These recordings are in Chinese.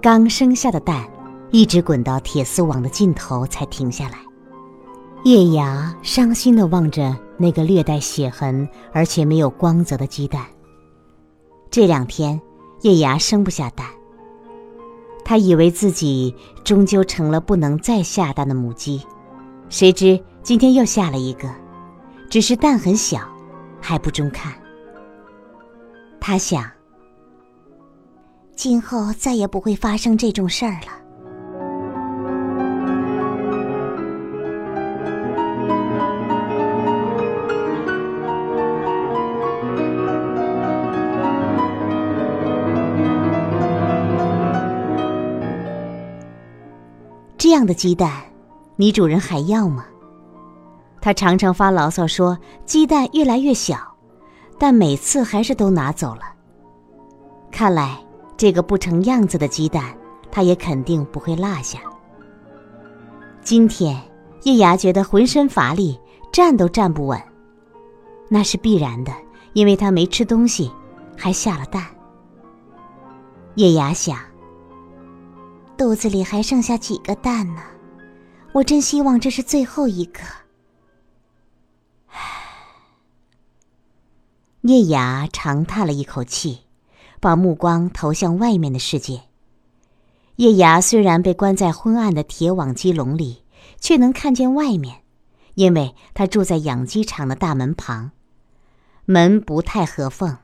刚生下的蛋，一直滚到铁丝网的尽头才停下来。叶芽伤心地望着那个略带血痕而且没有光泽的鸡蛋。这两天，叶芽生不下蛋。他以为自己终究成了不能再下蛋的母鸡，谁知今天又下了一个，只是蛋很小，还不中看。他想，今后再也不会发生这种事儿了。这样的鸡蛋，你主人还要吗？他常常发牢骚说鸡蛋越来越小，但每次还是都拿走了。看来这个不成样子的鸡蛋，他也肯定不会落下。今天叶芽觉得浑身乏力，站都站不稳，那是必然的，因为他没吃东西，还下了蛋。叶芽想。肚子里还剩下几个蛋呢，我真希望这是最后一个。唉，叶芽长叹了一口气，把目光投向外面的世界。叶芽虽然被关在昏暗的铁网鸡笼里，却能看见外面，因为她住在养鸡场的大门旁，门不太合缝，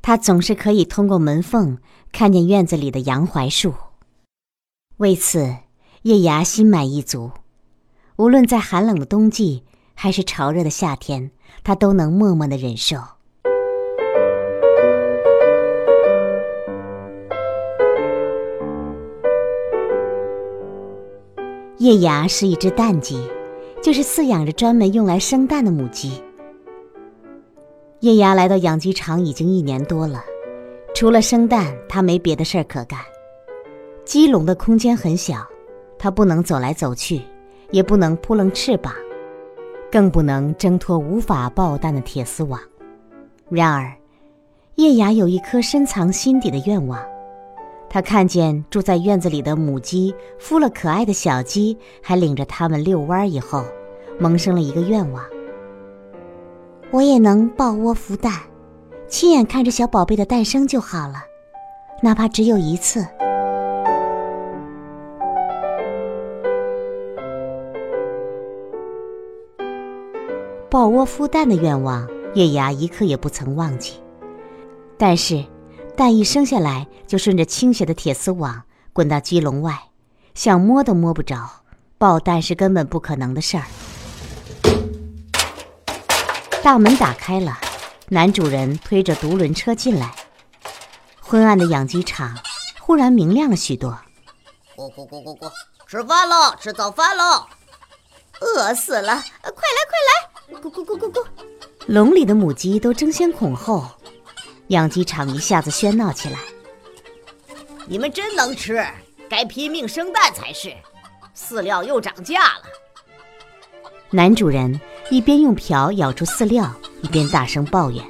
她总是可以通过门缝看见院子里的杨槐树。为此，叶芽心满意足。无论在寒冷的冬季，还是潮热的夏天，她都能默默的忍受。叶芽是一只蛋鸡，就是饲养着专门用来生蛋的母鸡。叶芽来到养鸡场已经一年多了，除了生蛋，她没别的事儿可干。鸡笼的空间很小，它不能走来走去，也不能扑棱翅膀，更不能挣脱无法爆蛋的铁丝网。然而，叶芽有一颗深藏心底的愿望，他看见住在院子里的母鸡孵了可爱的小鸡，还领着它们遛弯儿以后，萌生了一个愿望：我也能抱窝孵蛋，亲眼看着小宝贝的诞生就好了，哪怕只有一次。抱窝孵蛋的愿望，月牙一刻也不曾忘记。但是，蛋一生下来就顺着倾斜的铁丝网滚到鸡笼外，想摸都摸不着，抱蛋是根本不可能的事儿。大门打开了，男主人推着独轮车进来。昏暗的养鸡场忽然明亮了许多。咕咕咕咕咕，吃饭喽，吃早饭喽。饿死了，快来快来！咕咕咕咕咕，笼里的母鸡都争先恐后，养鸡场一下子喧闹起来。你们真能吃，该拼命生蛋才是。饲料又涨价了。男主人一边用瓢舀出饲料，一边大声抱怨。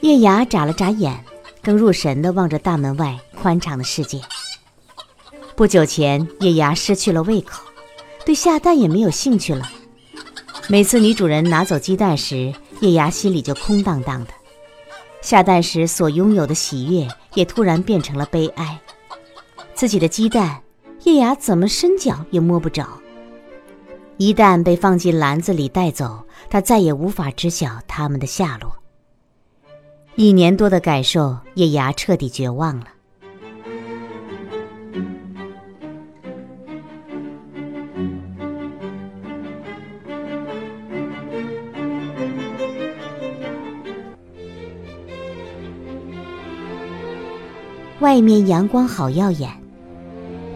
叶芽眨了眨眼，更入神地望着大门外宽敞的世界。不久前，叶芽失去了胃口，对下蛋也没有兴趣了。每次女主人拿走鸡蛋时，叶芽心里就空荡荡的；下蛋时所拥有的喜悦，也突然变成了悲哀。自己的鸡蛋，叶芽怎么伸脚也摸不着。一旦被放进篮子里带走，他再也无法知晓它们的下落。一年多的感受，叶芽彻底绝望了。外面阳光好耀眼，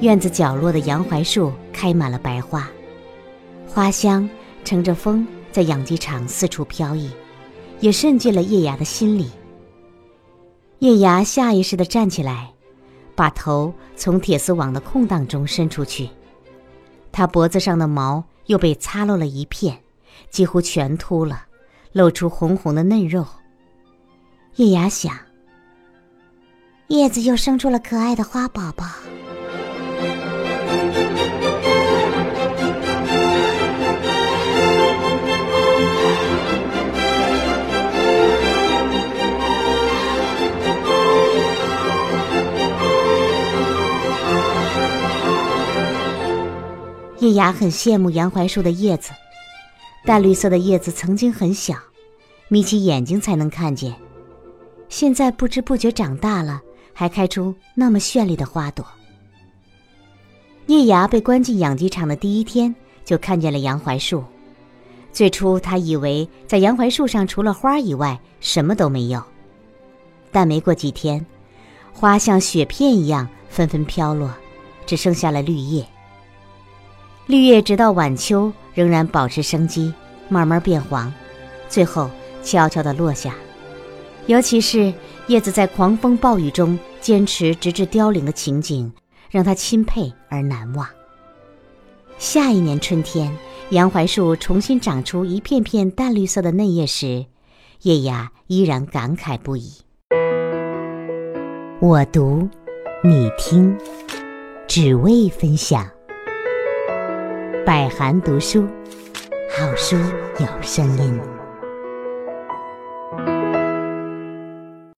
院子角落的洋槐树开满了白花，花香乘着风在养鸡场四处飘逸，也渗进了叶芽的心里。叶芽下意识地站起来，把头从铁丝网的空档中伸出去，他脖子上的毛又被擦落了一片，几乎全秃了，露出红红的嫩肉。叶芽想。叶子又生出了可爱的花宝宝。叶芽很羡慕杨槐树的叶子，淡绿色的叶子曾经很小，眯起眼睛才能看见，现在不知不觉长大了，还开出那么绚丽的花朵。叶芽被关进养鸡场的第一天，就看见了杨槐树。最初，他以为在杨槐树上除了花以外什么都没有，但没过几天，花像雪片一样纷纷飘落，只剩下了绿叶。绿叶直到晚秋仍然保持生机，慢慢变黄，最后悄悄地落下。尤其是叶子在狂风暴雨中坚持直至凋零的情景，让他钦佩而难忘。下一年春天，杨槐树重新长出一片片淡绿色的嫩叶时，叶芽依然感慨不已。我读，你听，只为分享。百寒读书，好书有声音。